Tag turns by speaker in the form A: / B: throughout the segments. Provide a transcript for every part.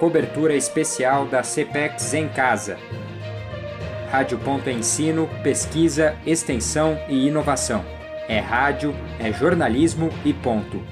A: cobertura especial da CPEX em casa. Rádio Ponto é Ensino, Pesquisa, Extensão e Inovação. É rádio, é jornalismo e ponto.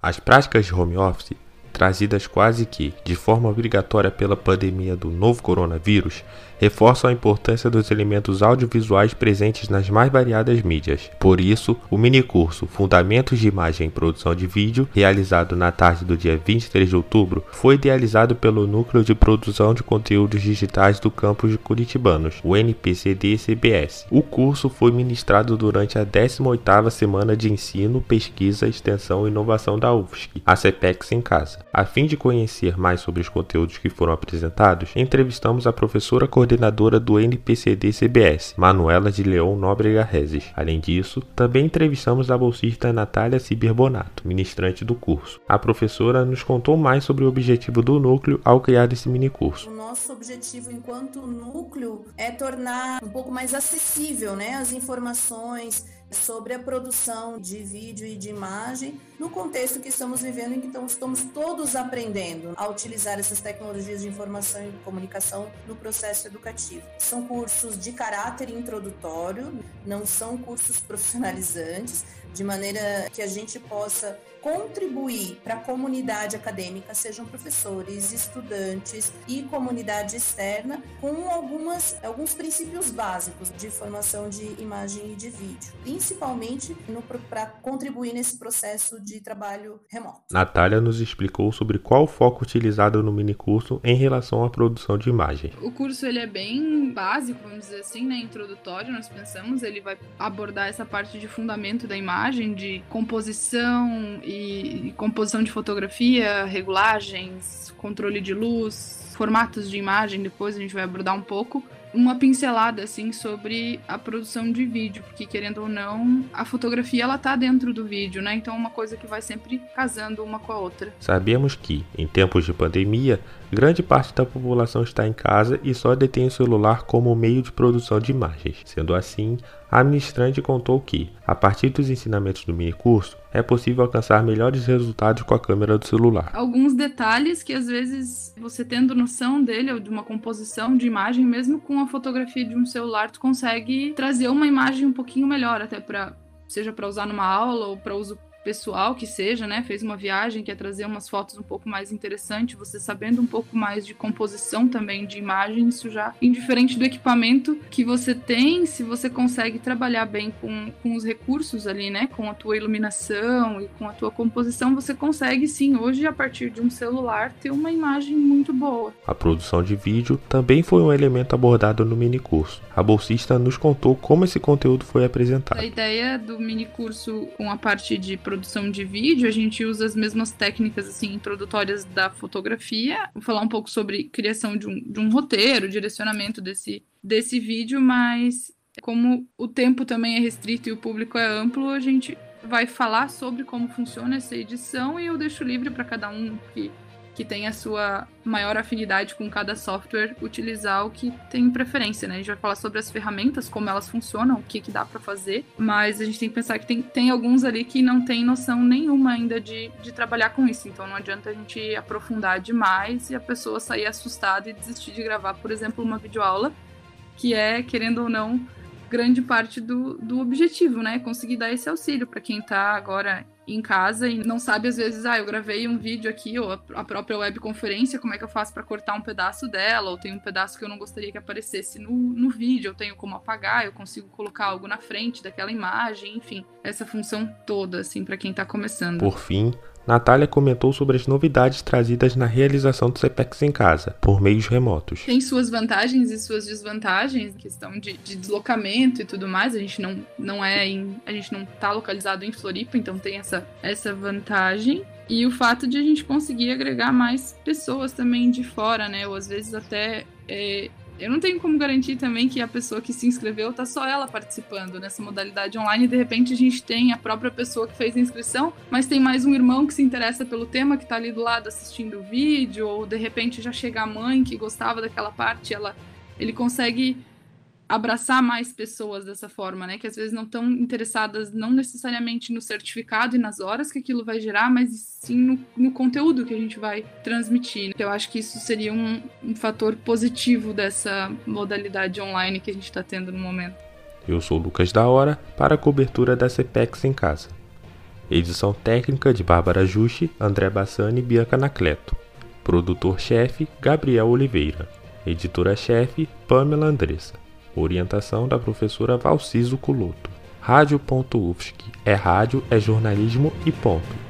B: As práticas de home office trazidas quase que de forma obrigatória pela pandemia do novo coronavírus, reforçam a importância dos elementos audiovisuais presentes nas mais variadas mídias. Por isso, o minicurso Fundamentos de Imagem e Produção de Vídeo, realizado na tarde do dia 23 de outubro, foi idealizado pelo Núcleo de Produção de Conteúdos Digitais do campus de Curitibanos, o NPCD-CBS. O curso foi ministrado durante a 18ª Semana de Ensino, Pesquisa, Extensão e Inovação da UFSC, a CPEX em Casa. A fim de conhecer mais sobre os conteúdos que foram apresentados, entrevistamos a professora coordenadora do NPCD-CBS, Manuela de Leão Nóbrega Rezes. Além disso, também entrevistamos a bolsista Natália Ciberbonato, ministrante do curso. A professora nos contou mais sobre o objetivo do núcleo ao criar esse minicurso.
C: O nosso objetivo enquanto núcleo é tornar um pouco mais acessível né, as informações sobre a produção de vídeo e de imagem no contexto que estamos vivendo em que então, estamos todos aprendendo a utilizar essas tecnologias de informação e comunicação no processo educativo. São cursos de caráter introdutório, não são cursos profissionalizantes, de maneira que a gente possa contribuir para a comunidade acadêmica, sejam professores, estudantes e comunidade externa, com algumas, alguns princípios básicos de formação de imagem e de vídeo, principalmente para contribuir nesse processo de trabalho remoto.
B: Natália nos explicou sobre qual o foco utilizado no minicurso em relação à produção de imagem.
D: O curso ele é bem básico, vamos dizer assim, né, introdutório, nós pensamos, ele vai abordar essa parte de fundamento da imagem, de composição e e composição de fotografia, regulagens, controle de luz, formatos de imagem, depois a gente vai abordar um pouco uma pincelada assim sobre a produção de vídeo, porque querendo ou não, a fotografia ela tá dentro do vídeo, né? Então é uma coisa que vai sempre casando uma com a outra.
B: Sabemos que em tempos de pandemia, grande parte da população está em casa e só detém o celular como meio de produção de imagens. Sendo assim, a ministrante contou que, a partir dos ensinamentos do minicurso, é possível alcançar melhores resultados com a câmera do celular.
D: Alguns detalhes que às vezes você tendo noção dele ou de uma composição de imagem, mesmo com a fotografia de um celular, tu consegue trazer uma imagem um pouquinho melhor até para seja para usar numa aula ou para uso pessoal que seja, né? Fez uma viagem, quer trazer umas fotos um pouco mais interessantes, você sabendo um pouco mais de composição também de imagem, isso já, indiferente do equipamento que você tem, se você consegue trabalhar bem com, com os recursos ali, né? Com a tua iluminação e com a tua composição, você consegue sim, hoje, a partir de um celular, ter uma imagem muito boa.
B: A produção de vídeo também foi um elemento abordado no minicurso. A bolsista nos contou como esse conteúdo foi apresentado.
D: A ideia do minicurso com a parte de produção produção de vídeo, a gente usa as mesmas técnicas assim introdutórias da fotografia. Vou falar um pouco sobre criação de um, de um roteiro, direcionamento desse, desse vídeo, mas como o tempo também é restrito e o público é amplo, a gente vai falar sobre como funciona essa edição e eu deixo livre para cada um que que tem a sua maior afinidade com cada software utilizar o que tem preferência, né? A gente vai falar sobre as ferramentas, como elas funcionam, o que, que dá para fazer, mas a gente tem que pensar que tem, tem alguns ali que não tem noção nenhuma ainda de, de trabalhar com isso, então não adianta a gente aprofundar demais e a pessoa sair assustada e desistir de gravar, por exemplo, uma videoaula, que é, querendo ou não, grande parte do, do objetivo, né? Conseguir dar esse auxílio para quem está agora em casa e não sabe às vezes, ah, eu gravei um vídeo aqui ou a própria webconferência, como é que eu faço para cortar um pedaço dela, ou tem um pedaço que eu não gostaria que aparecesse no, no vídeo, eu tenho como apagar, eu consigo colocar algo na frente daquela imagem, enfim, essa função toda assim para quem está começando.
B: Por fim, Natália comentou sobre as novidades trazidas na realização do CPEX em casa, por meios remotos.
D: Tem suas vantagens e suas desvantagens, questão de, de deslocamento e tudo mais. A gente não, não é em, a gente não está localizado em Floripa, então tem essa, essa vantagem. E o fato de a gente conseguir agregar mais pessoas também de fora, né? Ou às vezes até é, eu não tenho como garantir também que a pessoa que se inscreveu tá só ela participando nessa modalidade online de repente a gente tem a própria pessoa que fez a inscrição, mas tem mais um irmão que se interessa pelo tema que tá ali do lado assistindo o vídeo, ou de repente já chega a mãe que gostava daquela parte, ela ele consegue abraçar mais pessoas dessa forma, né? Que às vezes não estão interessadas não necessariamente no certificado e nas horas que aquilo vai gerar, mas sim no, no conteúdo que a gente vai transmitir. Né? Eu acho que isso seria um, um fator positivo dessa modalidade online que a gente está tendo no momento.
B: Eu sou Lucas da Hora para a cobertura da CPEX em casa. Edição técnica de Bárbara Juste, André Bassani e Bianca Nacleto. Produtor-chefe, Gabriel Oliveira. Editora-chefe, Pamela Andressa. Orientação da professora Valciso Culoto. Rádio.UFSC. É rádio, é jornalismo e ponto.